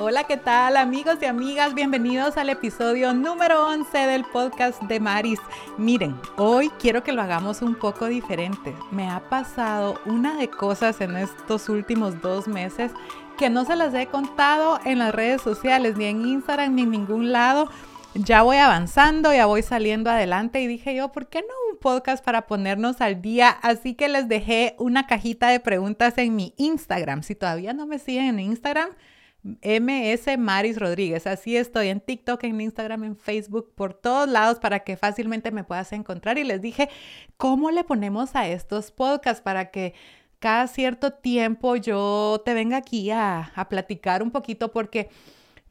Hola, ¿qué tal amigos y amigas? Bienvenidos al episodio número 11 del podcast de Maris. Miren, hoy quiero que lo hagamos un poco diferente. Me ha pasado una de cosas en estos últimos dos meses que no se las he contado en las redes sociales, ni en Instagram, ni en ningún lado. Ya voy avanzando, ya voy saliendo adelante y dije yo, ¿por qué no un podcast para ponernos al día? Así que les dejé una cajita de preguntas en mi Instagram. Si todavía no me siguen en Instagram, MS Maris Rodríguez. Así estoy en TikTok, en Instagram, en Facebook, por todos lados para que fácilmente me puedas encontrar. Y les dije, ¿cómo le ponemos a estos podcasts para que cada cierto tiempo yo te venga aquí a, a platicar un poquito? Porque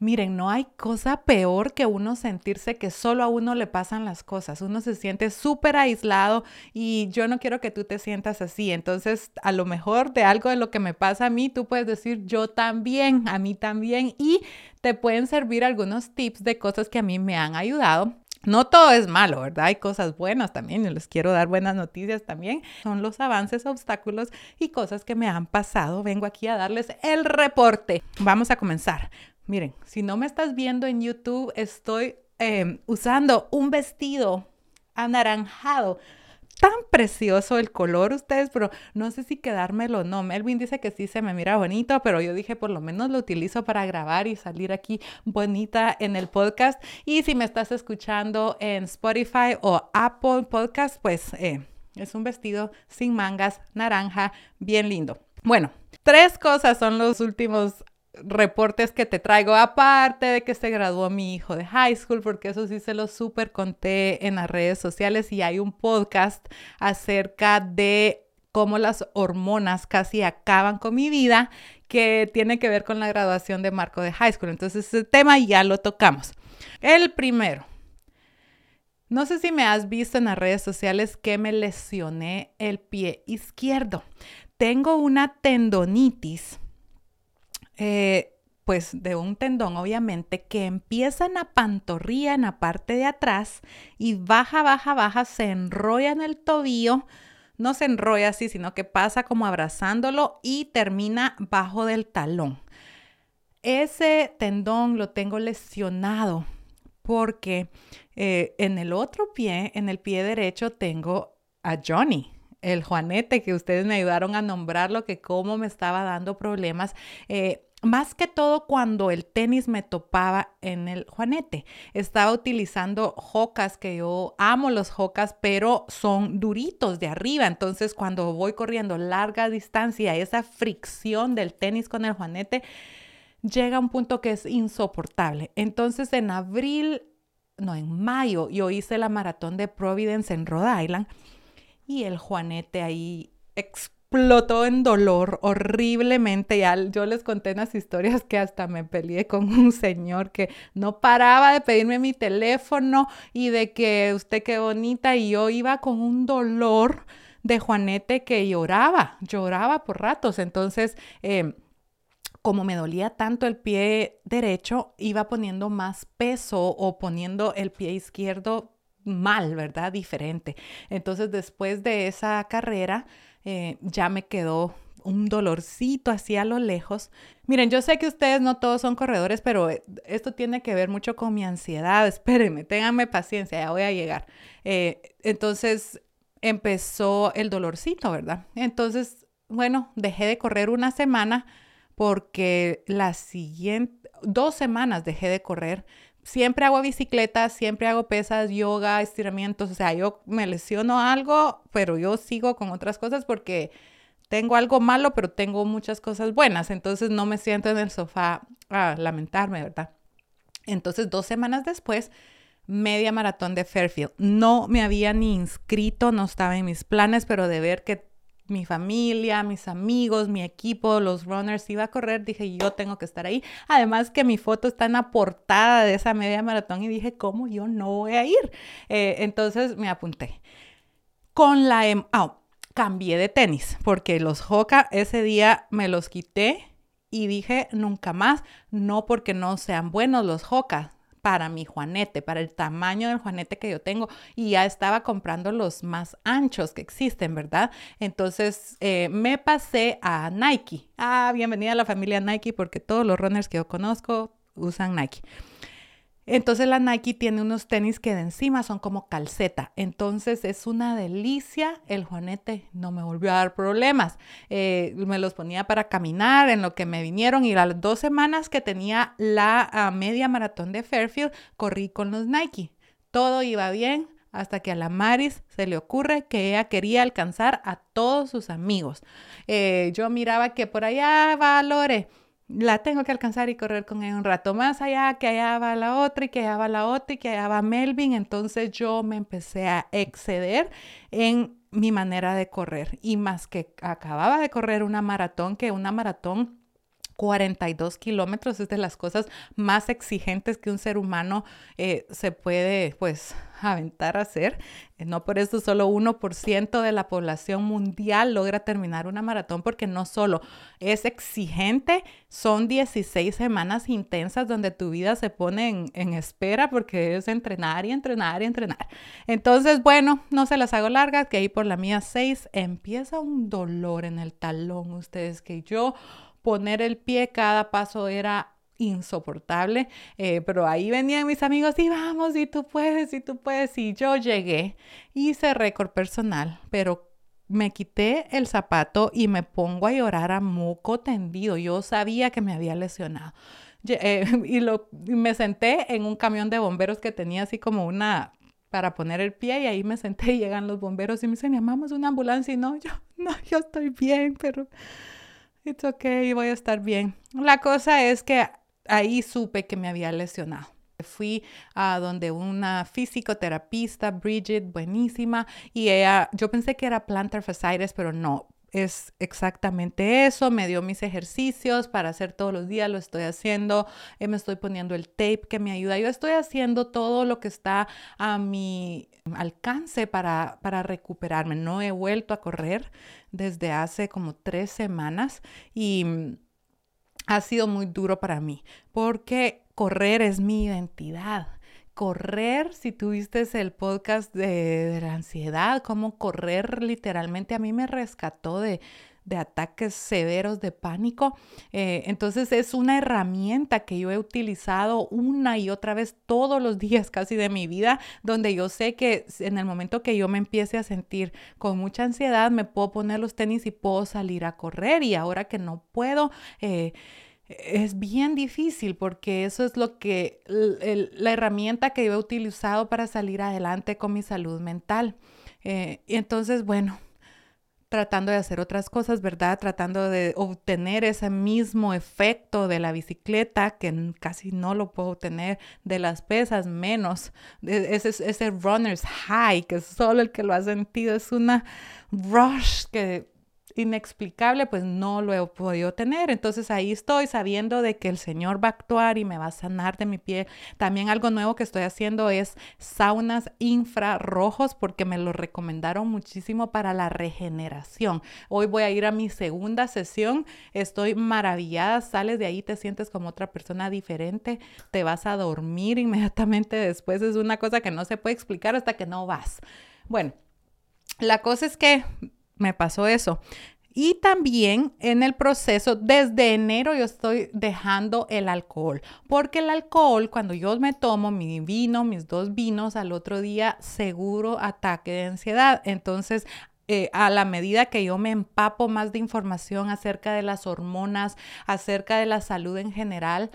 Miren, no hay cosa peor que uno sentirse que solo a uno le pasan las cosas. Uno se siente súper aislado y yo no quiero que tú te sientas así. Entonces, a lo mejor de algo de lo que me pasa a mí, tú puedes decir yo también, a mí también y te pueden servir algunos tips de cosas que a mí me han ayudado no todo es malo, ¿verdad? Hay cosas buenas también y les quiero dar buenas noticias también. Son los avances, obstáculos y cosas que me han pasado. Vengo aquí a darles el reporte. Vamos a comenzar. Miren, si no me estás viendo en YouTube, estoy em, usando un vestido anaranjado. Tan precioso el color ustedes, pero no sé si quedármelo o no. Melvin dice que sí se me mira bonito, pero yo dije por lo menos lo utilizo para grabar y salir aquí bonita en el podcast. Y si me estás escuchando en Spotify o Apple Podcast, pues eh, es un vestido sin mangas, naranja, bien lindo. Bueno, tres cosas son los últimos reportes que te traigo, aparte de que se graduó mi hijo de high school, porque eso sí se lo súper conté en las redes sociales y hay un podcast acerca de cómo las hormonas casi acaban con mi vida, que tiene que ver con la graduación de Marco de high school. Entonces, ese tema ya lo tocamos. El primero. No sé si me has visto en las redes sociales que me lesioné el pie izquierdo. Tengo una tendonitis eh, pues de un tendón obviamente que empieza en la pantorrilla, en la parte de atrás y baja, baja, baja, se enrolla en el tobillo, no se enrolla así, sino que pasa como abrazándolo y termina bajo del talón. Ese tendón lo tengo lesionado porque eh, en el otro pie, en el pie derecho, tengo a Johnny, el Juanete, que ustedes me ayudaron a nombrarlo, que cómo me estaba dando problemas. Eh, más que todo cuando el tenis me topaba en el juanete. Estaba utilizando jocas, que yo amo los jocas, pero son duritos de arriba. Entonces cuando voy corriendo larga distancia, esa fricción del tenis con el juanete llega a un punto que es insoportable. Entonces en abril, no, en mayo, yo hice la maratón de Providence en Rhode Island y el juanete ahí explotó en dolor horriblemente. Ya yo les conté unas historias que hasta me peleé con un señor que no paraba de pedirme mi teléfono y de que usted qué bonita y yo iba con un dolor de Juanete que lloraba, lloraba por ratos. Entonces, em, como me dolía tanto el pie derecho, iba poniendo más peso o poniendo el pie izquierdo mal, ¿verdad? Diferente. Entonces, después de esa carrera, eh, ya me quedó un dolorcito así a lo lejos. Miren, yo sé que ustedes no todos son corredores, pero eh, esto tiene que ver mucho con mi ansiedad. Espérenme, ténganme paciencia, ya voy a llegar. Eh, entonces empezó el dolorcito, ¿verdad? Entonces, bueno, dejé de correr una semana porque la siguiente, dos semanas dejé de correr siempre hago bicicleta, siempre hago pesas, yoga, estiramientos, o sea, yo me lesiono algo, pero yo sigo con otras cosas porque tengo algo malo, pero tengo muchas cosas buenas, entonces no me siento en el sofá a lamentarme, ¿verdad? Entonces, dos semanas después, media maratón de Fairfield. No me había ni inscrito, no estaba en mis planes, pero de ver que mi familia, mis amigos, mi equipo, los runners iba a correr, dije, yo tengo que estar ahí. Además que mi foto está en la portada de esa media maratón y dije, ¿cómo yo no voy a ir? Eh, entonces me apunté. Con la... Em oh, cambié de tenis porque los Hoka ese día me los quité y dije, nunca más, no porque no sean buenos los Hoka, para mi juanete, para el tamaño del juanete que yo tengo y ya estaba comprando los más anchos que existen, ¿verdad? Entonces eh, me pasé a Nike. Ah, bienvenida a la familia Nike porque todos los runners que yo conozco usan Nike. Entonces la Nike tiene unos tenis que de encima son como calceta. Entonces es una delicia. El juanete no me volvió a dar problemas. Eh, me los ponía para caminar en lo que me vinieron y las dos semanas que tenía la ah, media maratón de Fairfield, corrí con los Nike. Todo iba bien hasta que a la Maris se le ocurre que ella quería alcanzar a todos sus amigos. Eh, yo miraba que por allá va Lore la tengo que alcanzar y correr con ella un rato más allá, que allá va la otra y que allá va la otra y que allá va Melvin. Entonces yo me empecé a exceder en mi manera de correr y más que acababa de correr una maratón, que una maratón 42 kilómetros es de las cosas más exigentes que un ser humano eh, se puede pues aventar a hacer. Eh, no por eso solo 1% de la población mundial logra terminar una maratón porque no solo es exigente, son 16 semanas intensas donde tu vida se pone en, en espera porque es entrenar y entrenar y entrenar. Entonces, bueno, no se las hago largas, que ahí por la mía 6 empieza un dolor en el talón, ustedes que yo poner el pie cada paso era insoportable, eh, pero ahí venían mis amigos y vamos, y tú puedes, y tú puedes, y yo llegué, hice récord personal, pero me quité el zapato y me pongo a llorar a moco tendido, yo sabía que me había lesionado. Eh, y, lo, me senté en un camión de bomberos que tenía así como una para poner el pie y ahí me senté y llegan los bomberos y me dicen, llamamos una ambulancia y no, yo, no, yo estoy bien, pero it's okay, voy a estar bien. La cosa es que ahí supe que me había lesionado. Fui a donde una fisicoterapista, Bridget, buenísima, y ella, yo pensé que era plantar fasciitis, pero no, es exactamente eso. Me dio mis ejercicios para hacer todos los días, lo estoy haciendo. Eh, me estoy poniendo el tape que me ayuda. Yo estoy haciendo todo lo que está a mi alcance para, para recuperarme. No he vuelto a correr desde hace como tres semanas y mm, ha sido muy duro para mí porque correr es mi identidad correr, si tuviste el podcast de, la ansiedad, cómo correr literalmente a mí me rescató de, ataques severos de pánico. Eh, entonces es una herramienta que yo he utilizado una y otra vez todos los días casi de mi vida, donde yo sé que en el momento que yo me empiece a sentir con mucha ansiedad, me puedo poner los tenis y puedo salir a correr. Y ahora que no puedo... Eh, es bien difícil porque eso es lo que, la herramienta que yo he utilizado para salir adelante con mi salud mental. Eh, y entonces, bueno, tratando de hacer otras cosas, ¿verdad? Tratando de obtener ese mismo efecto de la bicicleta, que casi no lo puedo obtener de las pesas, menos ese, ese runner's high, que solo el que lo ha sentido es una rush que inexplicable, pues no lo he podido tener. Entonces ahí estoy sabiendo de que el Señor va a actuar y me va a sanar de mi piel. También algo nuevo que estoy haciendo es saunas infrarrojos porque me lo recomendaron muchísimo para la regeneración. Hoy voy a ir a mi segunda sesión. Estoy maravillada. Sales de ahí, te sientes como otra persona diferente. Te vas a dormir inmediatamente después. Es una cosa que no se puede explicar hasta que no vas. Bueno, la cosa es que me pasó eso. Y también en el proceso, desde enero yo estoy dejando el alcohol, porque el alcohol, cuando yo me tomo mi vino, mis dos vinos, al otro día seguro ataque de ansiedad. Entonces, eh, a la medida que yo me empapo más de información acerca de las hormonas, acerca de la salud en general,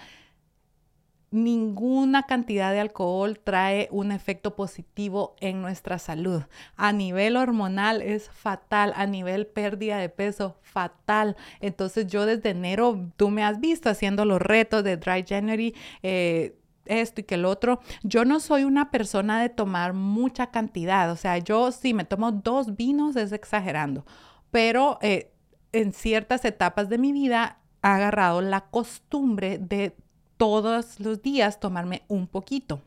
ninguna cantidad de alcohol trae un efecto positivo en nuestra salud. A nivel hormonal es fatal, a nivel pérdida de peso, fatal. Entonces yo desde enero, tú me has visto haciendo los retos de Dry January. Eh, esto y que el otro. Yo no soy una persona de tomar mucha cantidad. O sea, yo si me tomo dos vinos es exagerando. Pero eh, en ciertas etapas de mi vida he agarrado la costumbre de todos los días tomarme un poquito.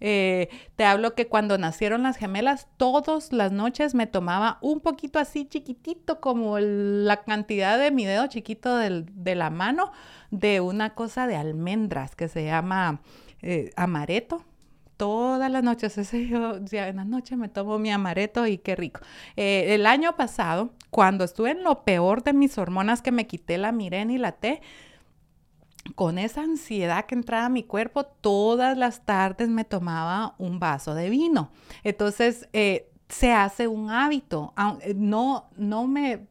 Eh, te hablo que cuando nacieron las gemelas, todas las noches me tomaba un poquito así chiquitito, como la cantidad de mi dedo chiquito de la mano, de una cosa de almendras que se llama eh, amareto todas las noches. Ese yo, ya en la noche me tomo mi amareto y qué rico. Eh, el año pasado, cuando estuve en lo peor de mis hormonas, que me quité la miren y la T, con esa ansiedad que entraba a mi cuerpo, todas las tardes me tomaba un vaso de vino. Entonces, eh, se hace un hábito. Eh, no, no me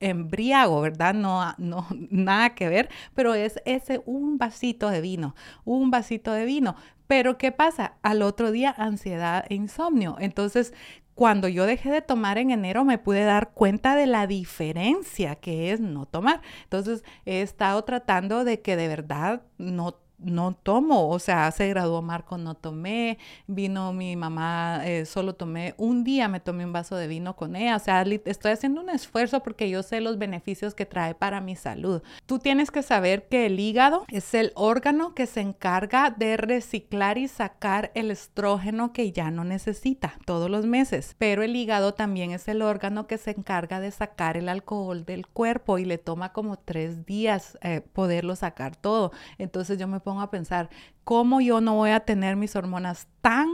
embriago, ¿verdad? No, no, nada que ver, pero es ese un vasito de vino, un vasito de vino. Pero ¿qué pasa? Al otro día ansiedad e insomnio. Entonces, cuando yo dejé de tomar en enero me pude dar cuenta de la diferencia que es no tomar. Entonces, he estado tratando de que de verdad no no tomo, o sea, se graduó Marco, no tomé, vino mi mamá, eh, solo tomé un día, me tomé un vaso de vino con ella, o sea, estoy haciendo un esfuerzo porque yo sé los beneficios que trae para mi salud. Tú tienes que saber que el hígado es el órgano que se encarga de reciclar y sacar el estrógeno que ya no necesita todos los meses, pero el hígado también es el órgano que se encarga de sacar el alcohol del cuerpo y le toma como tres días eh, poderlo sacar todo. Entonces yo me a pensar, ¿cómo yo no voy a tener mis hormonas tan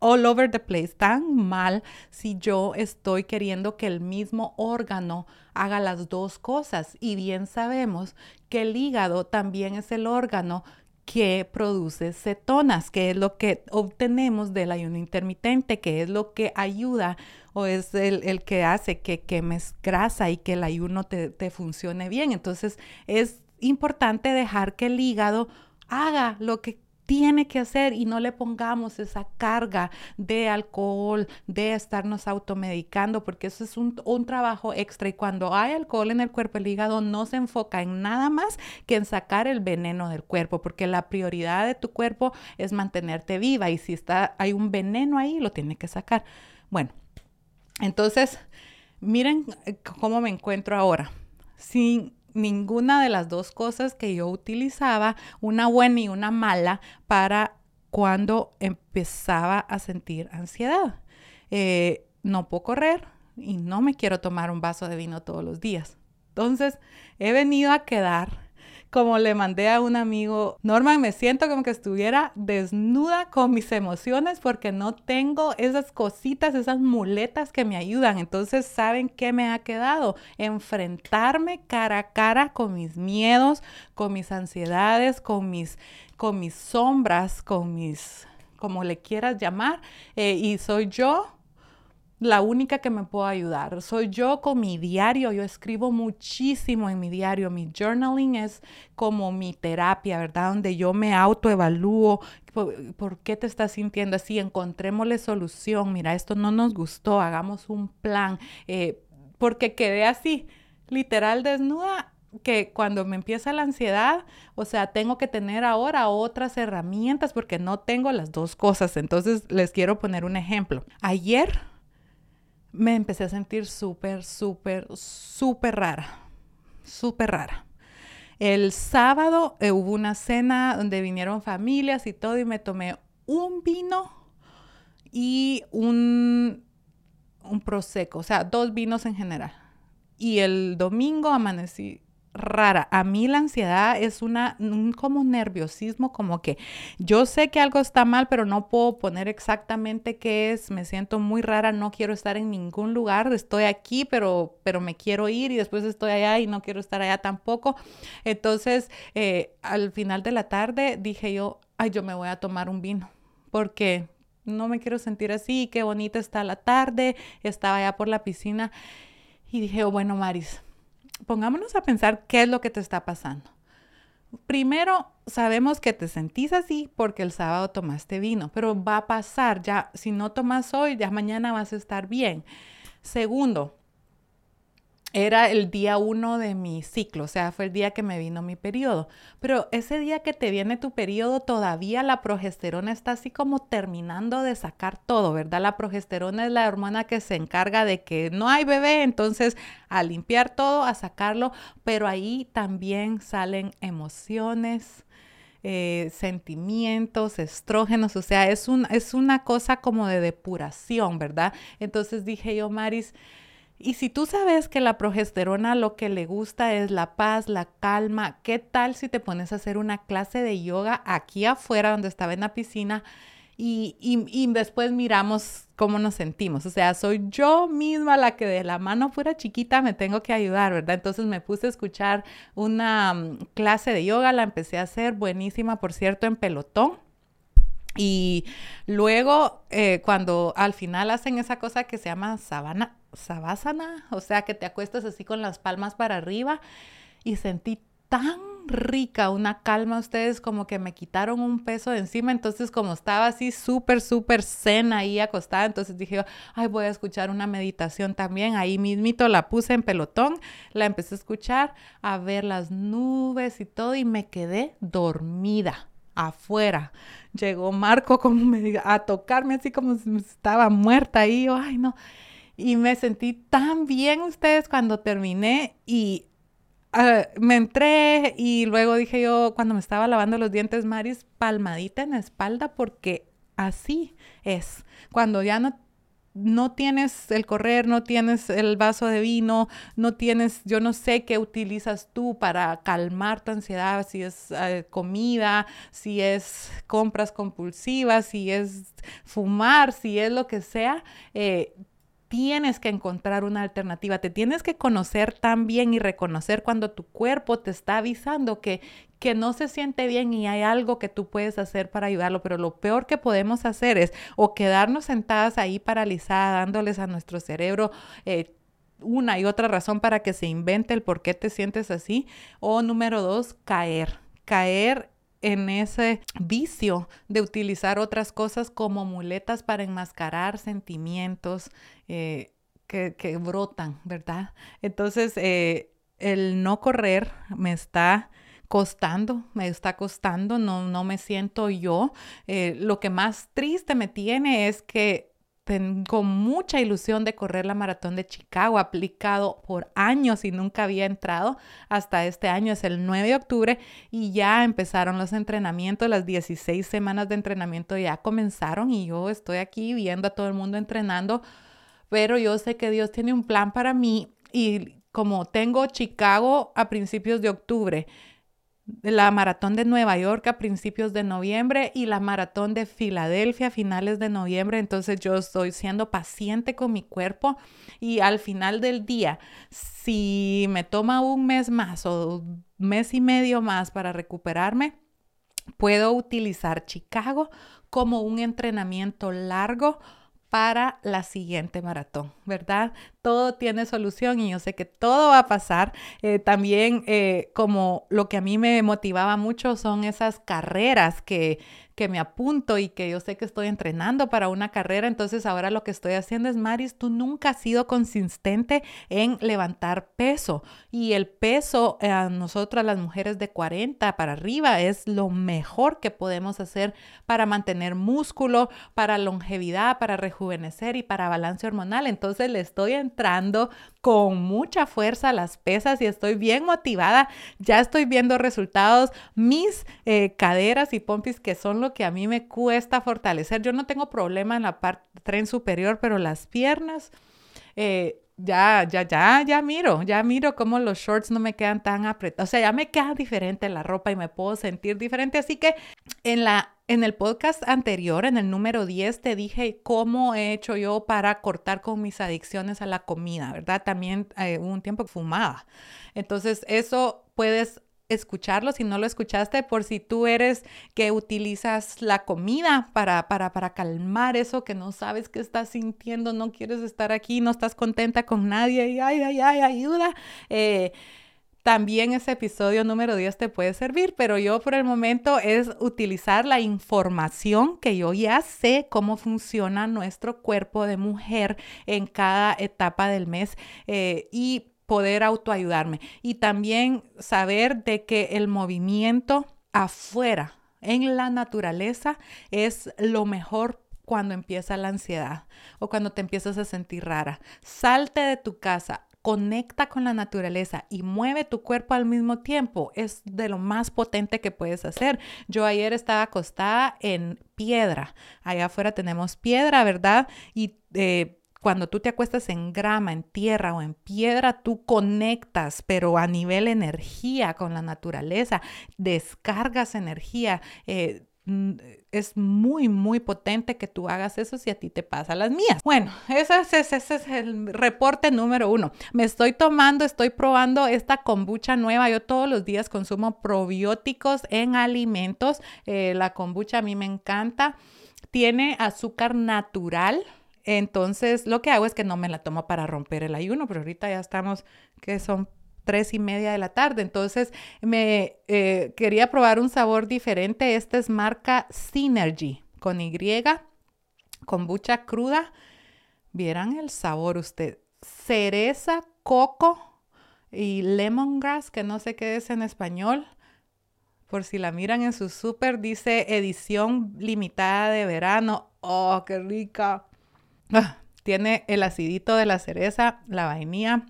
all over the place, tan mal si yo estoy queriendo que el mismo órgano haga las dos cosas? Y bien sabemos que el hígado también es el órgano que produce cetonas, que es lo que obtenemos del ayuno intermitente, que es lo que ayuda o es el, que hace que quemes grasa y que el ayuno te, te funcione bien. Entonces es importante dejar que el hígado haga lo que tiene que hacer y no le pongamos esa carga de alcohol, de estarnos automedicando, porque eso es un, trabajo extra y cuando hay alcohol en el cuerpo, el hígado no se enfoca en nada más que en sacar el veneno del cuerpo, porque la prioridad de tu cuerpo es mantenerte viva y si está, hay un veneno ahí, lo tiene que sacar. Bueno, entonces, miren eh, cómo me encuentro ahora. Sin ninguna de las dos cosas que yo utilizaba, una buena y una mala, para cuando empezaba a sentir ansiedad. Eh, no puedo correr y no me quiero tomar un vaso de vino todos los días. Entonces, he venido a quedar como le mandé a un amigo, Norman, me siento como que estuviera desnuda con mis emociones porque no tengo esas cositas, esas muletas que me ayudan. Entonces, ¿saben qué me ha quedado? Enfrentarme cara a cara con mis miedos, con mis ansiedades, con mis, con mis sombras, con mis, como le quieras llamar. Eh, y soy yo la única que me puedo ayudar. Soy yo con mi diario. Yo escribo muchísimo en mi diario. Mi journaling es como mi terapia, ¿verdad? Donde yo me autoevalúo. ¿Por, ¿Por qué te estás sintiendo así? Encontrémosle solución. Mira, esto no nos gustó. Hagamos un plan. Eh, porque quedé así, literal desnuda que cuando me empieza la ansiedad, o sea, tengo que tener ahora otras herramientas porque no tengo las dos cosas. Entonces, les quiero poner un ejemplo. Ayer me empecé a sentir súper, súper, súper rara, súper rara. El sábado eh, hubo una cena donde vinieron familias y todo y me tomé un vino y un, un prosecco, o sea, dos vinos en general. Y el domingo amanecí rara. A mí la ansiedad es una, un como nerviosismo, como que yo sé que algo está mal, pero no puedo poner exactamente qué es. Me siento muy rara, no quiero estar en ningún lugar. Estoy aquí, pero, pero me quiero ir y después estoy allá y no quiero estar allá tampoco. Entonces, eh, al final de la tarde dije yo, ay, yo me voy a tomar un vino, porque no me quiero sentir así, qué bonita está la tarde, estaba allá por la piscina y dije, oh, bueno, Maris, pongámonos a pensar qué es lo que te está pasando. Primero, sabemos que te sentís así porque el sábado tomaste vino, pero va a pasar ya, si no tomas hoy, ya mañana vas a estar bien. Segundo, era el día uno de mi ciclo, o sea, fue el día que me vino mi periodo. Pero ese día que te viene tu periodo, todavía la progesterona está así como terminando de sacar todo, ¿verdad? La progesterona es la hormona que se encarga de que no hay bebé, entonces a limpiar todo, a sacarlo, pero ahí también salen emociones, eh, sentimientos, estrógenos, o sea, es, un, es una cosa como de depuración, ¿verdad? Entonces dije yo, Maris, y si tú sabes que la progesterona lo que le gusta es la paz, la calma, ¿qué tal si te pones a hacer una clase de yoga aquí afuera donde estaba en la piscina? Y, y, después miramos cómo nos sentimos. O sea, soy yo misma la que de la mano pura chiquita me tengo que ayudar, ¿verdad? Entonces me puse a escuchar una mm, clase de yoga, la empecé a hacer, buenísima, por cierto, en pelotón. Y luego, eh, cuando al final hacen esa cosa que se llama sabana, sabásana, o sea, que te acuestas así con las palmas para arriba y sentí tan rica, una calma ustedes como que me quitaron un peso de encima, entonces como estaba así súper, súper zen ahí acostada, entonces dije, ay, voy a escuchar una meditación también, ahí mismito la puse en pelotón, la empecé a escuchar, a ver las nubes y todo y me quedé dormida afuera. Llegó Marco como a tocarme así como si estaba muerta ahí, yo, ay no. Y me sentí tan bien ustedes cuando terminé y Ah, me entré y luego dije yo, cuando me estaba lavando los dientes, Maris, palmadita en la espalda, porque así es. Cuando ya no, no tienes el correr, no tienes el vaso de vino, no tienes, yo no sé qué utilizas tú para calmar tu ansiedad, si es eh, comida, si es compras compulsivas, si es fumar, si es lo que sea. Eh, tienes que encontrar una alternativa, te tienes que conocer también y reconocer cuando tu cuerpo te está avisando que, que no se siente bien y hay algo que tú puedes hacer para ayudarlo, pero lo peor que podemos hacer es o quedarnos sentadas ahí paralizadas, dándoles a nuestro cerebro eh, una y otra razón para que se invente el por qué te sientes así, o número dos, caer, caer en ese vicio de utilizar otras cosas como muletas para enmascarar sentimientos eh, que, brotan, ¿verdad? Entonces, eh, el no correr me está costando, me está costando, no, no me siento yo. Eh, lo que más triste me tiene es que tengo mucha ilusión de correr la maratón de Chicago, aplicado por años y nunca había entrado. Hasta este año es el 9 de octubre y ya empezaron los entrenamientos, las 16 semanas de entrenamiento ya comenzaron y yo estoy aquí viendo a todo el mundo entrenando, pero yo sé que Dios tiene un plan para mí y como tengo Chicago a principios de octubre, la maratón de Nueva York a principios de noviembre y la maratón de Filadelfia a finales de noviembre. Entonces yo estoy siendo paciente con mi cuerpo y al final del día, si me toma un mes más o mes y medio más para recuperarme, puedo utilizar Chicago como un entrenamiento largo para la siguiente maratón, ¿verdad? Todo tiene solución y yo sé que todo va a pasar. Eh, también eh, como lo que a mí me motivaba mucho son esas carreras que que me apunto y que yo sé que estoy entrenando para una carrera, entonces ahora lo que estoy haciendo es, Maris, tú nunca has sido consistente en levantar peso y el peso eh, a nosotras las mujeres de 40 para arriba es lo mejor que podemos hacer para mantener músculo, para longevidad, para rejuvenecer y para balance hormonal. Entonces le estoy entrando con mucha fuerza las pesas y estoy bien motivada. Ya estoy viendo resultados. Mis eh, caderas y pompis, que son que a mí me cuesta fortalecer. Yo no tengo problema en la parte tren superior, pero las piernas... Eh, ya, ya, ya, ya miro, ya miro cómo los shorts no me quedan tan apretados. O sea, ya me queda diferente la ropa y me puedo sentir diferente. Así que en la en el podcast anterior, en el número 10, te dije cómo he hecho yo para cortar con mis adicciones a la comida, ¿verdad? También eh, hubo un tiempo que fumaba. Entonces, eso puedes escucharlo si no lo escuchaste, por si tú eres que utilizas la comida para, para, para calmar eso que no sabes qué estás sintiendo, no quieres estar aquí, no estás contenta con nadie y ay, ay, ay, ayuda. Eh, también ese episodio número 10 te puede servir, pero yo por el momento es utilizar la información que yo ya sé cómo funciona nuestro cuerpo de mujer en cada etapa del mes eh, y poder autoayudarme. Y también saber de que el movimiento afuera, en la naturaleza, es lo mejor cuando empieza la ansiedad o cuando te empiezas a sentir rara. Salte de tu casa, conecta con la naturaleza y mueve tu cuerpo al mismo tiempo, es de lo más potente que puedes hacer. Yo ayer estaba acostada en piedra. Allá afuera tenemos piedra, ¿verdad? Y eh, cuando tú te acuestas en grama, en tierra o en piedra, tú conectas, pero a nivel energía con la naturaleza, descargas energía. Eh, Mm, es muy, muy potente que tú hagas eso si a ti te pasa las mías. Bueno, ese es, ese es el reporte número uno. Me estoy tomando, estoy probando esta kombucha nueva. Yo todos los días consumo probióticos en alimentos. Eh, la kombucha a mí me encanta. Tiene azúcar natural. Entonces, lo que hago es que no me la tomo para romper el ayuno, pero ahorita ya estamos, que son tres y media de la tarde. Entonces me eh, quería probar un sabor diferente. Esta es marca Synergy con Y, kombucha cruda. Vieran el sabor usted. Cereza, coco y lemongrass, que no sé qué es en español. Por si la miran en su súper, dice edición limitada de verano. ¡Oh, qué rica! Ah, tiene el acidito de la cereza, la vainilla.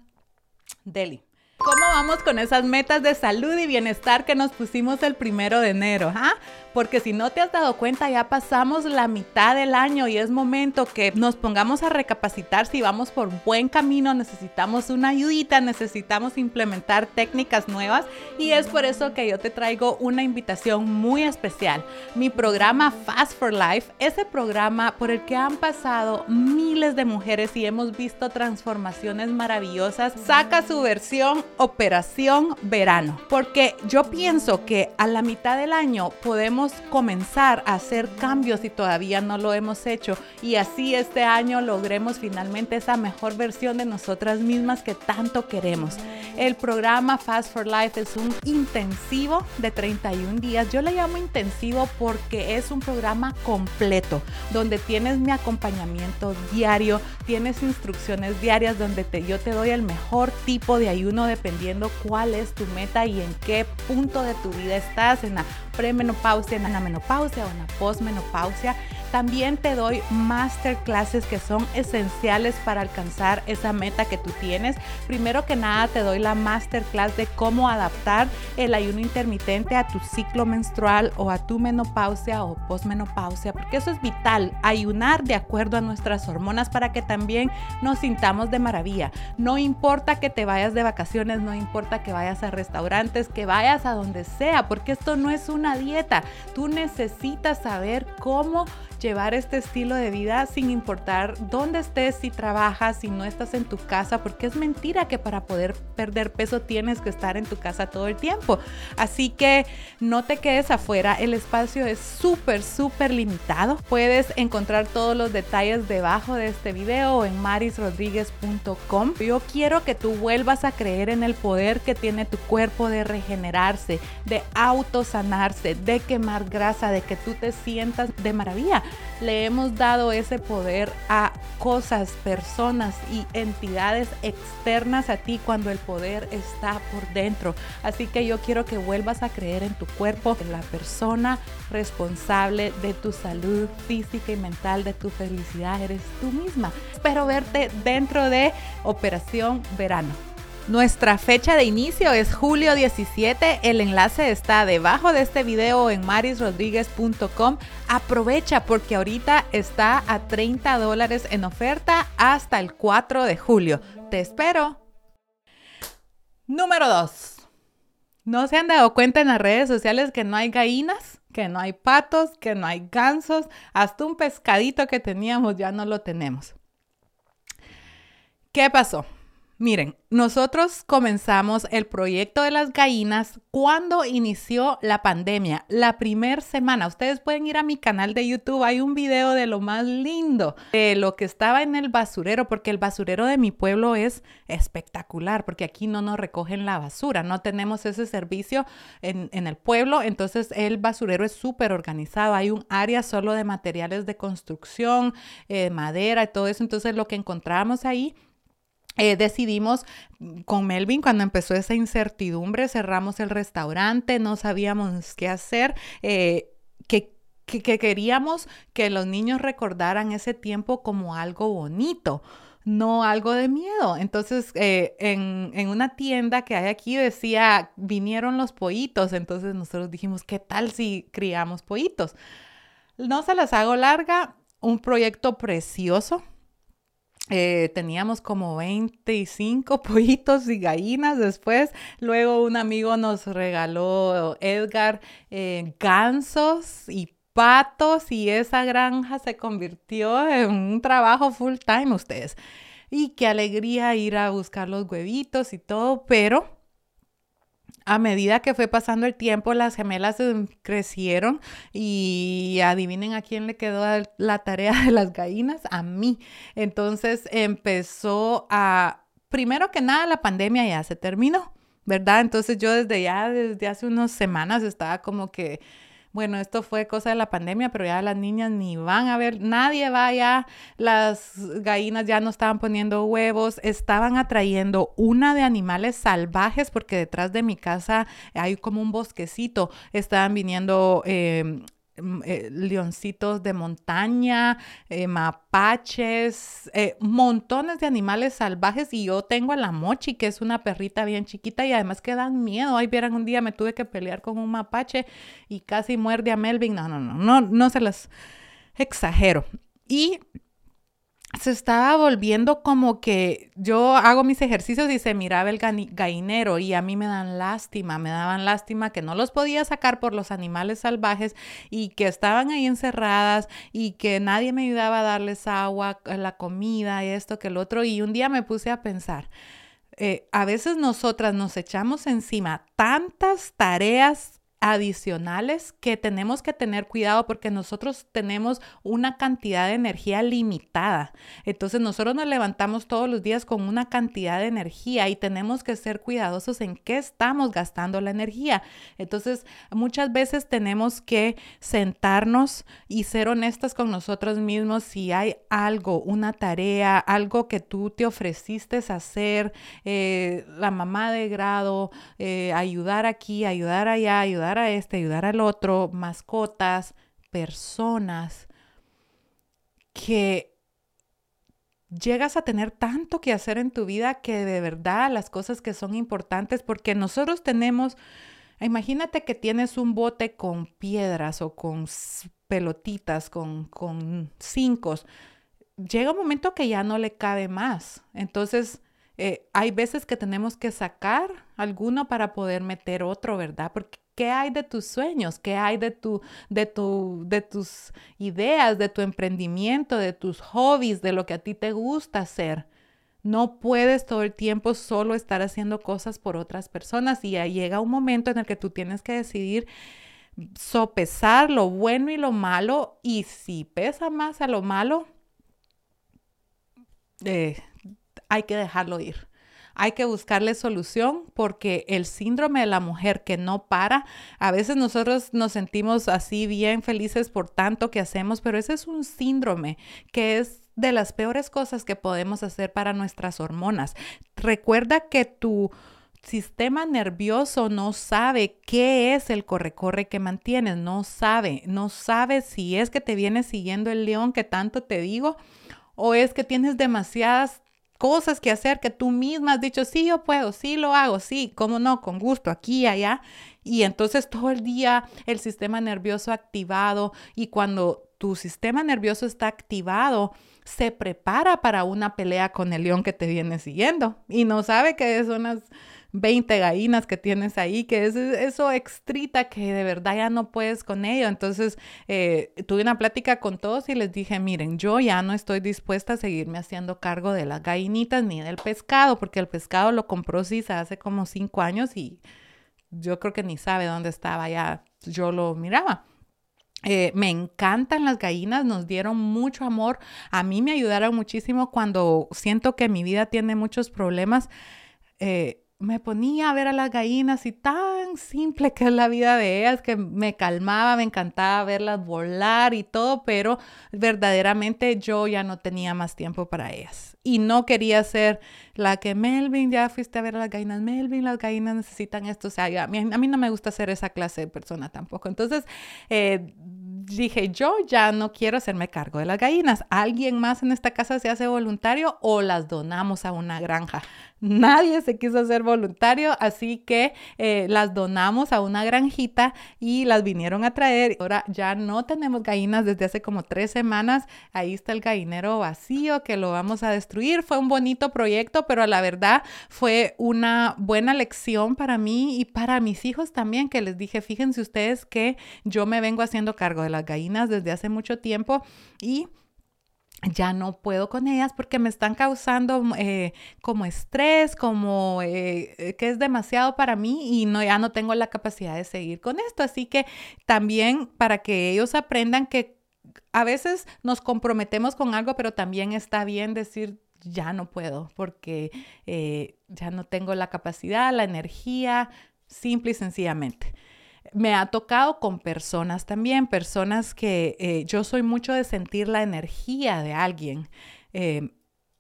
Deli. ¿Cómo vamos con esas metas de salud y bienestar que nos pusimos el primero de enero? ¿ah? Porque si no te has dado cuenta, ya pasamos la mitad del año y es momento que nos pongamos a recapacitar si vamos por buen camino, necesitamos una ayudita, necesitamos implementar técnicas nuevas y es por eso que yo te traigo una invitación muy especial. Mi programa Fast for Life, ese programa por el que han pasado miles de mujeres y hemos visto transformaciones maravillosas, saca su versión Operación Verano, porque yo pienso que a la mitad del año podemos comenzar a hacer cambios y todavía no lo hemos hecho y así este año logremos finalmente esa mejor versión de nosotras mismas que tanto queremos. El programa Fast for Life es un intensivo de 31 días. Yo le llamo intensivo porque es un programa completo donde tienes mi acompañamiento diario, tienes instrucciones diarias donde te, yo te doy el mejor tipo de ayuno de dependiendo cuál es tu meta y en qué punto de tu vida estás, en la premenopausia, en la menopausia o en la posmenopausia. También te doy masterclasses que son esenciales para alcanzar esa meta que tú tienes. Primero que nada te doy la masterclass de cómo adaptar el ayuno intermitente a tu ciclo menstrual o a tu menopausia o posmenopausia, porque eso es vital, ayunar de acuerdo a nuestras hormonas para que también nos sintamos de maravilla. No importa que te vayas de vacaciones, no importa que vayas a restaurantes, que vayas a donde sea, porque esto no es una dieta. Tú necesitas saber cómo llevar este estilo de vida sin importar dónde estés, si trabajas, si no estás en tu casa, porque es mentira que para poder perder peso tienes que estar en tu casa todo el tiempo. Así que no te quedes afuera, el espacio es súper, súper limitado. Puedes encontrar todos los detalles debajo de este video en marisrodríguez.com. Yo quiero que tú vuelvas a creer en el poder que tiene tu cuerpo de regenerarse, de autosanarse, de quemar grasa, de que tú te sientas de maravilla le hemos dado ese poder a cosas, personas y entidades externas a ti cuando el poder está por dentro. Así que yo quiero que vuelvas a creer en tu cuerpo, en la persona responsable de tu salud física y mental, de tu felicidad, eres tú misma. Espero verte dentro de Operación Verano. Nuestra fecha de inicio es julio 17. El enlace está debajo de este video en marisrodríguez.com. Aprovecha porque ahorita está a 30 dólares en oferta hasta el 4 de julio. Te espero. Número 2. ¿No se han dado cuenta en las redes sociales que no hay gallinas? Que no hay patos, que no hay gansos, hasta un pescadito que teníamos ya no lo tenemos. ¿Qué pasó? Miren, nosotros comenzamos el proyecto de las gallinas cuando inició la pandemia, la primera semana. Ustedes pueden ir a mi canal de YouTube, hay un video de lo más lindo, de lo que estaba en el basurero, porque el basurero de mi pueblo es espectacular, porque aquí no nos recogen la basura, no tenemos ese servicio en, el pueblo, entonces el basurero es súper organizado, hay un área solo de materiales de construcción, eh, madera y todo eso, entonces lo que encontramos ahí eh, decidimos con Melvin cuando empezó esa incertidumbre, cerramos el restaurante, no sabíamos qué hacer, eh, que, que, queríamos que los niños recordaran ese tiempo como algo bonito no algo de miedo. Entonces, eh, en, en, una tienda que hay aquí decía, vinieron los pollitos. Entonces nosotros dijimos, ¿qué tal si criamos pollitos? No se las hago larga, un proyecto precioso. Eh, teníamos como 25 pollitos y gallinas después. Luego un amigo nos regaló, Edgar, eh, gansos y patos y esa granja se convirtió en un trabajo full time ustedes. Y qué alegría ir a buscar los huevitos y todo, pero a medida que fue pasando el tiempo, las gemelas em, crecieron y adivinen a quién le quedó la tarea de las gallinas, a mí. Entonces empezó a, primero que nada, la pandemia ya se terminó, ¿verdad? Entonces yo desde ya, desde hace unas semanas estaba como que bueno, esto fue cosa de la pandemia, pero ya las niñas ni van a ver, nadie va ya, las gallinas ya no estaban poniendo huevos, estaban atrayendo una de animales salvajes porque detrás de mi casa hay como un bosquecito, estaban viniendo... Eh, eh, leoncitos de montaña, eh, mapaches, eh, montones de animales salvajes y yo tengo a la Mochi, que es una perrita bien chiquita y además que dan miedo. Ahí vieran un día me tuve que pelear con un mapache y casi muerde a Melvin. No, no, no, no, no se las exagero. Y se estaba volviendo como que yo hago mis ejercicios y se miraba el gallinero y a mí me dan lástima, me daban lástima que no los podía sacar por los animales salvajes y que estaban ahí encerradas y que nadie me ayudaba a darles agua, la comida, esto, que el otro. Y un día me puse a pensar, eh, a veces nosotras nos echamos encima tantas tareas adicionales que tenemos que tener cuidado porque nosotros tenemos una cantidad de energía limitada. Entonces nosotros nos levantamos todos los días con una cantidad de energía y tenemos que ser cuidadosos en qué estamos gastando la energía. Entonces muchas veces tenemos que sentarnos y ser honestas con nosotros mismos si hay algo, una tarea, algo que tú te ofreciste hacer, eh, la mamá de grado, eh, ayudar aquí, ayudar allá, ayudar a este, ayudar al otro, mascotas, personas, que llegas a tener tanto que hacer en tu vida que de verdad las cosas que son importantes, porque nosotros tenemos, imagínate que tienes un bote con piedras o con pelotitas, con, con cincos, llega un momento que ya no le cabe más. Entonces, eh, hay veces que tenemos que sacar alguno para poder meter otro, ¿verdad? Porque ¿qué hay de tus sueños? ¿Qué hay de tu, de tu, de tus ideas, de tu emprendimiento, de tus hobbies, de lo que a ti te gusta hacer? No puedes todo el tiempo solo estar haciendo cosas por otras personas y llega un momento en el que tú tienes que decidir sopesar lo bueno y lo malo y si pesa más a lo malo, eh, hay que dejarlo ir. Hay que buscarle solución porque el síndrome de la mujer que no para, a veces nosotros nos sentimos así bien felices por tanto que hacemos, pero ese es un síndrome que es de las peores cosas que podemos hacer para nuestras hormonas. Recuerda que tu sistema nervioso no sabe qué es el corre-corre que mantienes, no sabe, no sabe si es que te viene siguiendo el león que tanto te digo o es que tienes demasiadas cosas que hacer que tú misma has dicho, sí, yo puedo, sí, lo hago, sí, cómo no, con gusto, aquí allá. Y entonces todo el día el sistema nervioso activado y cuando tu sistema nervioso está activado, se prepara para una pelea con el león que te viene siguiendo y no sabe que es unas 20 gallinas que tienes ahí, que es eso extrita que de verdad ya no puedes con ello. Entonces, eh, tuve una plática con todos y les dije, miren, yo ya no estoy dispuesta a seguirme haciendo cargo de las gallinitas ni del pescado, porque el pescado lo compró sí hace como cinco años y yo creo que ni sabe dónde estaba, ya yo lo miraba. Eh, me encantan las gallinas, nos dieron mucho amor. A mí me ayudaron muchísimo cuando siento que mi vida tiene muchos problemas. Eh, me ponía a ver a las gallinas y tan simple que es la vida de ellas, que me calmaba, me encantaba verlas volar y todo, pero verdaderamente yo ya no tenía más tiempo para ellas. Y no quería ser la que Melvin, ya fuiste a ver a las gallinas, Melvin, las gallinas necesitan esto. O sea, a, mí, no me gusta ser esa clase de persona tampoco. Entonces, eh, dije, yo ya no quiero hacerme cargo de las gallinas. ¿Alguien más en esta casa se hace voluntario o las donamos a una granja? Nadie se quiso hacer voluntario, así que eh, las donamos a una granjita y las vinieron a traer. Ahora ya no tenemos gallinas desde hace como tres semanas. Ahí está el gallinero vacío que lo vamos a destruir. Fue un bonito proyecto, pero la verdad fue una buena lección para mí y para mis hijos también, que les dije, fíjense ustedes que yo me vengo haciendo cargo de las gallinas desde hace mucho tiempo y ya no puedo con ellas porque me están causando eh, como estrés, como eh, eh, que es demasiado para mí y no, ya no tengo la capacidad de seguir con esto. Así que también para que ellos aprendan que a veces nos comprometemos con algo, pero también está bien decir, ya no puedo porque ya no tengo la capacidad, la energía, simple y sencillamente me ha tocado con personas también, personas que eh, yo soy mucho de sentir la energía de alguien. Eh,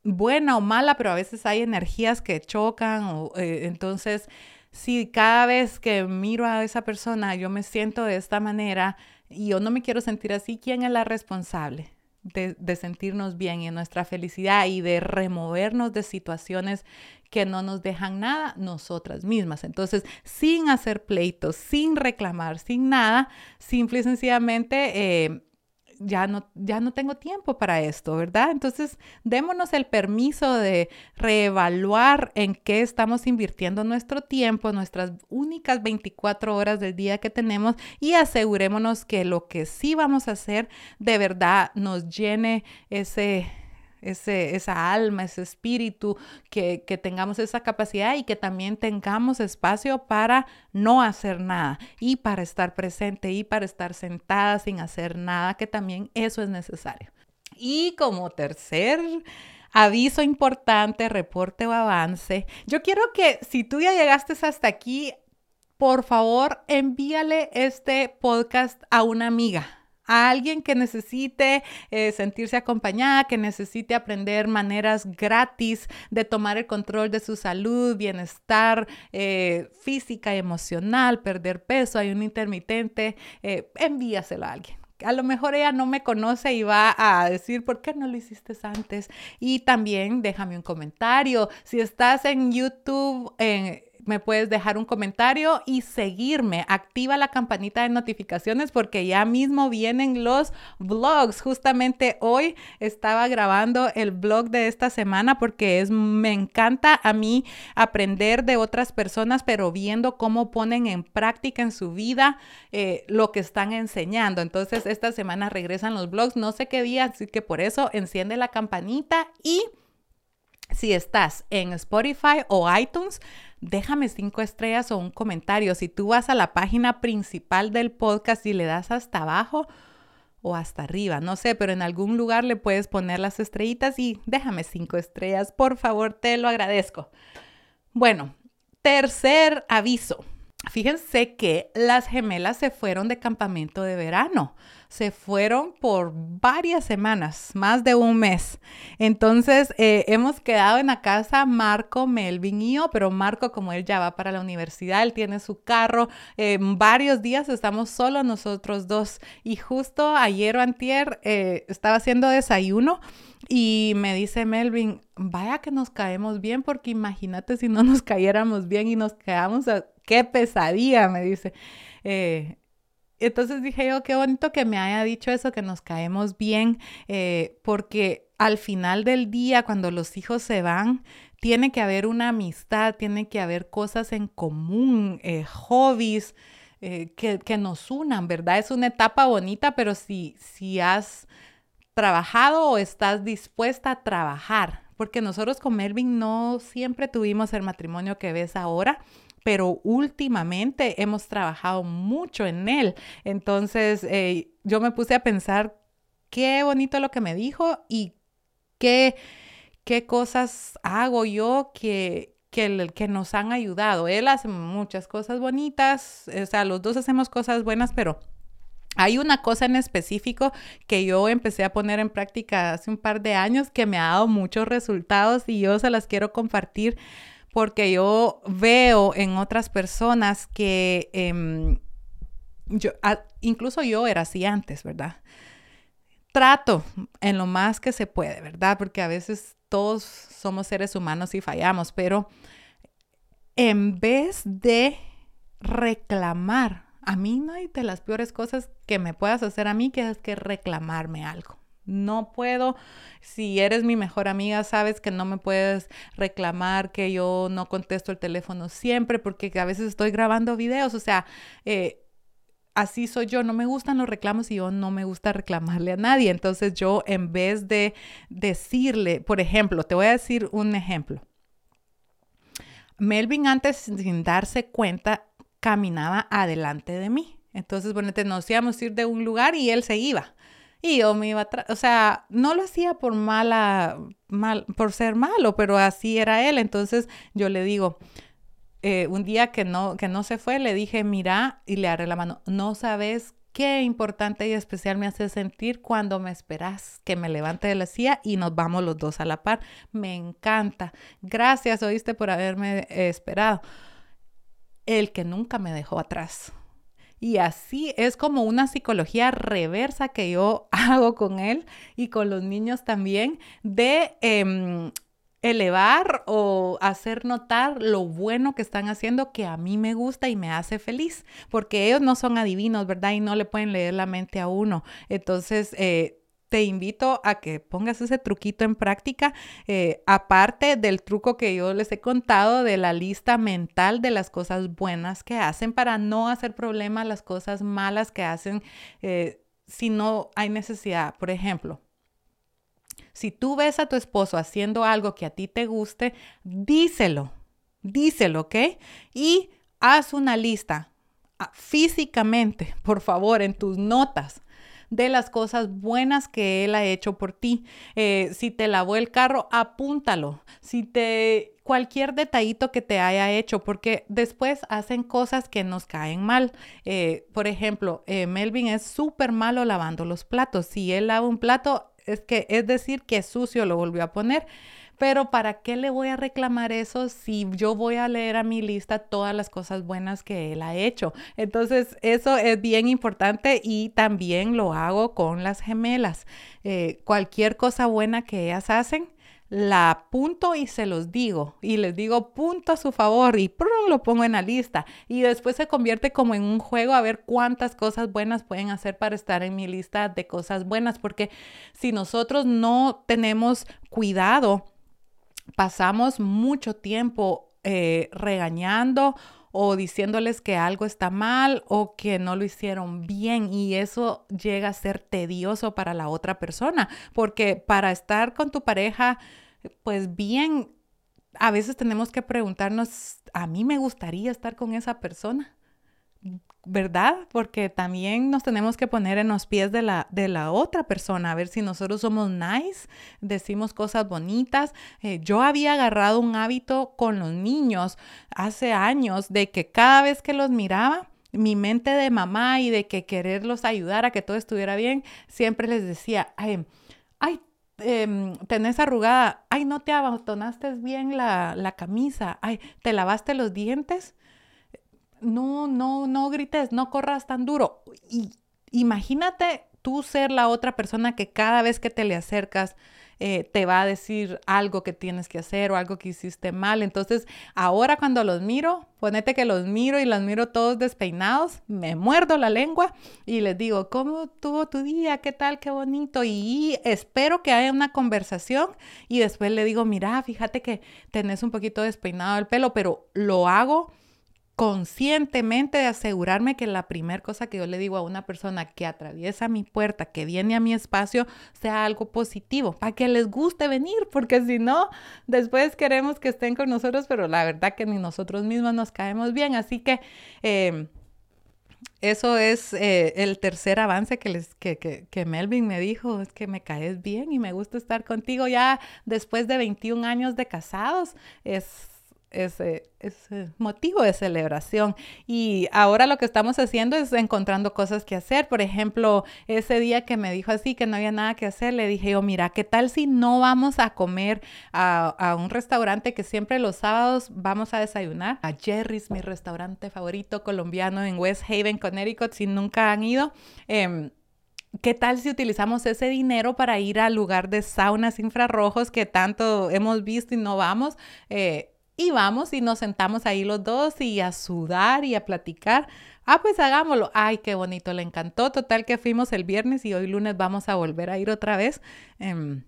buena o mala, pero a veces hay energías que chocan. Eh, entonces, si cada vez que miro a esa persona yo me siento de esta manera y yo no me quiero sentir así, ¿quién es la responsable? de, sentirnos bien y en nuestra felicidad y de removernos de situaciones que no nos dejan nada nosotras mismas. Entonces, sin hacer pleitos, sin reclamar, sin nada, simple y sencillamente eh, ya no, ya no tengo tiempo para esto, ¿verdad? Entonces, démonos el permiso de reevaluar en qué estamos invirtiendo nuestro tiempo, nuestras únicas 24 horas del día que tenemos y asegurémonos que lo que sí vamos a hacer de verdad nos llene ese ese, esa alma, ese espíritu, que, que tengamos esa capacidad y que también tengamos espacio para no hacer nada y para estar presente y para estar sentada sin hacer nada, que también eso es necesario. Y como tercer aviso importante, reporte o avance, yo quiero que si tú ya llegaste hasta aquí, por favor envíale este podcast a una amiga a alguien que necesite eh, sentirse acompañada, que necesite aprender maneras gratis de tomar el control de su salud, bienestar eh, física y emocional, perder peso, hay un intermitente, eh, envíaselo a alguien a lo mejor ella no me conoce y va a decir, ¿por qué no lo hiciste antes? Y también déjame un comentario. Si estás en YouTube, en me puedes dejar un comentario y seguirme. Activa la campanita de notificaciones porque ya mismo vienen los vlogs. Justamente hoy estaba grabando el blog de esta semana porque es me encanta a mí aprender de otras personas, pero viendo cómo ponen en práctica en su vida eh, lo que están enseñando. Entonces, esta semana regresan los blogs, no sé qué día, así que por eso enciende la campanita y si estás en Spotify o iTunes, déjame cinco estrellas o un comentario. Si tú vas a la página principal del podcast y le das hasta abajo o hasta arriba, no sé, pero en algún lugar le puedes poner las estrellitas y déjame cinco estrellas. Por favor, te lo agradezco. Bueno, tercer aviso. Fíjense que las gemelas se fueron de campamento de verano. Se fueron por varias semanas, más de un mes. Entonces, eh, hemos quedado en la casa Marco, Melvin y yo, pero Marco, como él ya va para la universidad, él tiene su carro. varios días estamos solo nosotros dos. Y justo ayer o antier eh, estaba haciendo desayuno y me dice Melvin, vaya que nos caemos bien, porque imagínate si no nos cayéramos bien y nos quedamos qué pesadilla, me dice. Eh, entonces dije yo, qué bonito que me haya dicho eso, que nos caemos bien, eh, porque al final del día, cuando los hijos se van, tiene que haber una amistad, tiene que haber cosas en común, eh, hobbies. que, que, nos unan, ¿verdad? Es una etapa bonita, pero si, si has trabajado o estás dispuesta a trabajar, porque nosotros con Melvin no siempre tuvimos el matrimonio que ves ahora, pero últimamente hemos trabajado mucho en él. Entonces eh, yo me puse a pensar qué bonito lo que me dijo y qué, qué cosas hago yo que, que, que, nos han ayudado. Él hace muchas cosas bonitas, o sea, los dos hacemos cosas buenas, pero hay una cosa en específico que yo empecé a poner en práctica hace un par de años que me ha dado muchos resultados y yo se las quiero compartir porque yo veo en otras personas que em, yo, incluso yo era así antes, ¿verdad? Trato en lo más que se puede, ¿verdad? Porque a veces todos somos seres humanos y fallamos, pero en vez de reclamar, a mí no hay de las peores cosas que me puedas hacer a mí que es que reclamarme algo. No puedo, si eres mi mejor amiga, sabes que no me puedes reclamar que yo no contesto el teléfono siempre porque a veces estoy grabando videos, o sea, eh, así soy yo, no me gustan los reclamos y yo no me gusta reclamarle a nadie. Entonces yo en vez de decirle, por ejemplo, te voy a decir un ejemplo. Melvin antes sin darse cuenta caminaba adelante de mí. Entonces, bueno, nos íbamos a ir de un lugar y él se iba. Y yo me iba atrás, o sea, no lo hacía por mala, mal, por ser malo, pero así era él. Entonces yo le digo, eh, un día que no, que no se fue, le dije, mira, y le agarré la mano, no sabes qué importante y especial me hace sentir cuando me esperas que me levante de la silla y nos vamos los dos a la par. Me encanta. Gracias, oíste, por haberme esperado. El que nunca me dejó atrás. Y así es como una psicología reversa que yo hago con él y con los niños también de em, elevar o hacer notar lo bueno que están haciendo que a mí me gusta y me hace feliz, porque ellos no son adivinos, ¿verdad? Y no le pueden leer la mente a uno. Entonces, eh, te invito a que pongas ese truquito en práctica, eh, aparte del truco que yo les he contado de la lista mental de las cosas buenas que hacen para no hacer problema las cosas malas que hacen eh, si no hay necesidad. Por ejemplo, si tú ves a tu esposo haciendo algo que a ti te guste, díselo, díselo, ¿ok? Y haz una lista ah, físicamente, por favor, en tus notas de las cosas buenas que Él ha hecho por ti. Eh, si te lavó el carro, apúntalo. Si te cualquier detallito que te haya hecho, porque después hacen cosas que nos caen mal. Eh, por ejemplo, eh, Melvin es súper malo lavando los platos. Si él lava un plato, es que es decir que sucio lo volvió a poner. Pero ¿para qué le voy a reclamar eso si yo voy a leer a mi lista todas las cosas buenas que él ha hecho? Entonces, eso es bien importante y también lo hago con las gemelas. Eh, cualquier cosa buena que ellas hacen, la apunto y se los digo y les digo punto a su favor y lo pongo en la lista y después se convierte como en un juego a ver cuántas cosas buenas pueden hacer para estar en mi lista de cosas buenas porque si nosotros no tenemos cuidado pasamos mucho tiempo eh, regañando o diciéndoles que algo está mal o que no lo hicieron bien y eso llega a ser tedioso para la otra persona porque para estar con tu pareja pues bien a veces tenemos que preguntarnos a mí me gustaría estar con esa persona ¿verdad? Porque también nos tenemos que poner en los pies de la, de la otra persona, a ver si nosotros somos nice, decimos cosas bonitas. Eh, yo había agarrado un hábito con los niños hace años de que cada vez que los miraba, mi mente de mamá y de que quererlos ayudar a que todo estuviera bien, siempre les decía, ay, ay em, tenés arrugada, ay, no te abotonaste bien la, la camisa, ay, te lavaste los dientes no, no, no grites, no corras tan duro. Y imagínate tú ser la otra persona que cada vez que te le acercas eh, te va a decir algo que tienes que hacer o algo que hiciste mal. Entonces, ahora cuando los miro, ponete que los miro y los miro todos despeinados, me muerdo la lengua y les digo, ¿cómo tuvo tu día? ¿Qué tal? Qué bonito. Y espero que haya una conversación y después le digo, mira, fíjate que tenés un poquito despeinado el pelo, pero lo hago conscientemente de asegurarme que la primera cosa que yo le digo a una persona que atraviesa mi puerta, que viene a mi espacio, sea algo positivo, para que les guste venir, porque si no, después queremos que estén con nosotros, pero la verdad que ni nosotros mismos nos caemos bien. Así que em, eso es eh, el tercer avance que, les, que, que, que, Melvin me dijo, es que me caes bien y me gusta estar contigo ya después de 21 años de casados. Es ese, ese, motivo de celebración. Y ahora lo que estamos haciendo es encontrando cosas que hacer. Por ejemplo, ese día que me dijo así que no había nada que hacer, le dije yo, mira, ¿qué tal si no vamos a comer a, a un restaurante que siempre los sábados vamos a desayunar? A Jerry's, mi restaurante favorito colombiano en West Haven, Connecticut, si nunca han ido. Eh, ¿Qué tal si utilizamos ese dinero para ir al lugar de saunas infrarrojos que tanto hemos visto y no vamos? Eh, y vamos y nos sentamos ahí los dos y a sudar y a platicar. Ah, pues hagámoslo. Ay, qué bonito, le encantó. Total que fuimos el viernes y hoy lunes vamos a volver a ir otra vez. Eh,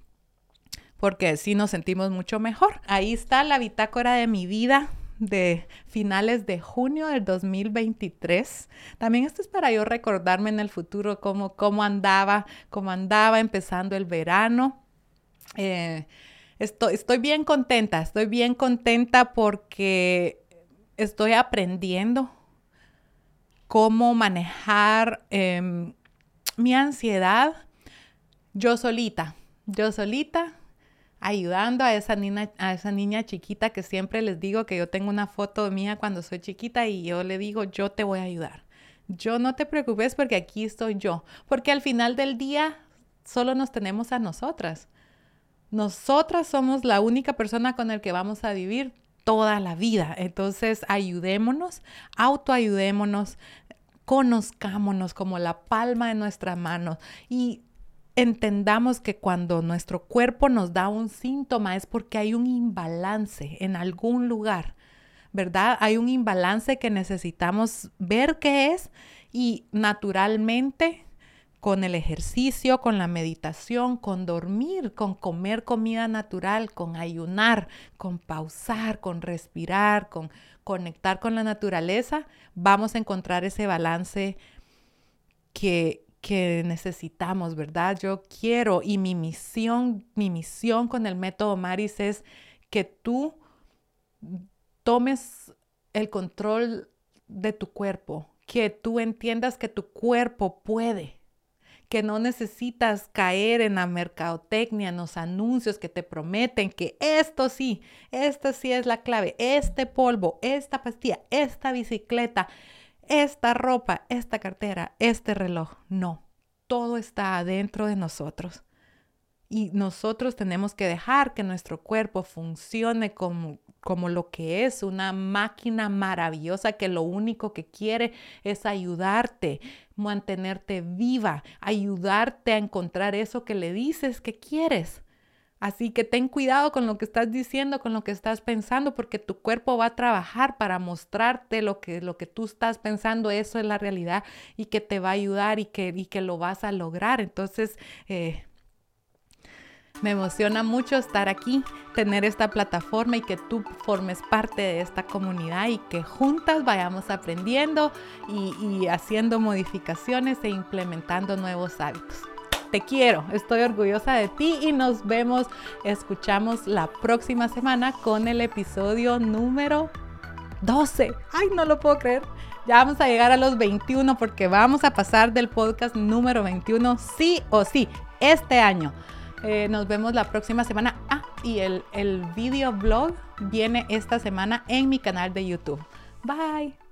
porque sí nos sentimos mucho mejor. Ahí está la bitácora de mi vida de finales de junio del 2023. También esto es para yo recordarme en el futuro cómo, cómo andaba, cómo andaba empezando el verano. Eh, estoy, bien contenta, estoy bien contenta porque estoy aprendiendo cómo manejar eh, mi ansiedad yo solita, yo solita, ayudando a esa, niña, a esa niña chiquita que siempre les digo que yo tengo una foto mía cuando soy chiquita y yo le digo, yo te voy a ayudar. Yo no te preocupes porque aquí estoy yo, porque al final del día solo nos tenemos a nosotras. Nosotras somos la única persona con la que vamos a vivir toda la vida. Entonces, ayudémonos, autoayudémonos, conozcámonos como la palma de nuestra mano y entendamos que cuando nuestro cuerpo nos da un síntoma es porque hay un imbalance en algún lugar, ¿verdad? Hay un imbalance que necesitamos ver qué es y naturalmente con el ejercicio, con la meditación, con dormir, con comer comida natural, con ayunar, con pausar, con respirar, con conectar con la naturaleza, vamos a encontrar ese balance que, que necesitamos, ¿verdad? Yo quiero y mi misión, mi misión con el método Maris es que tú tomes el control de tu cuerpo, que tú entiendas que tu cuerpo puede, que no necesitas caer en la mercadotecnia, en los anuncios que te prometen que esto sí, esto sí es la clave, este polvo, esta pastilla, esta bicicleta, esta ropa, esta cartera, este reloj. No, todo está adentro de nosotros. Y nosotros tenemos que dejar que nuestro cuerpo funcione como, como lo que es, una máquina maravillosa que lo único que quiere es ayudarte, mantenerte viva, ayudarte a encontrar eso que le dices que quieres. Así que ten cuidado con lo que estás diciendo, con lo que estás pensando, porque tu cuerpo va a trabajar para mostrarte lo que, lo que tú estás pensando, eso es la realidad y que te va a ayudar y que, y que lo vas a lograr. Entonces, eh, me emociona mucho estar aquí, tener esta plataforma y que tú formes parte de esta comunidad y que juntas vayamos aprendiendo y, haciendo modificaciones e implementando nuevos hábitos. Te quiero, estoy orgullosa de ti y nos vemos, escuchamos la próxima semana con el episodio número 12. Ay, no lo puedo creer. Ya vamos a llegar a los 21 porque vamos a pasar del podcast número 21 sí o sí este año. Eh, nos vemos la próxima semana. Ah, y el, el video blog viene esta semana en mi canal de YouTube. Bye.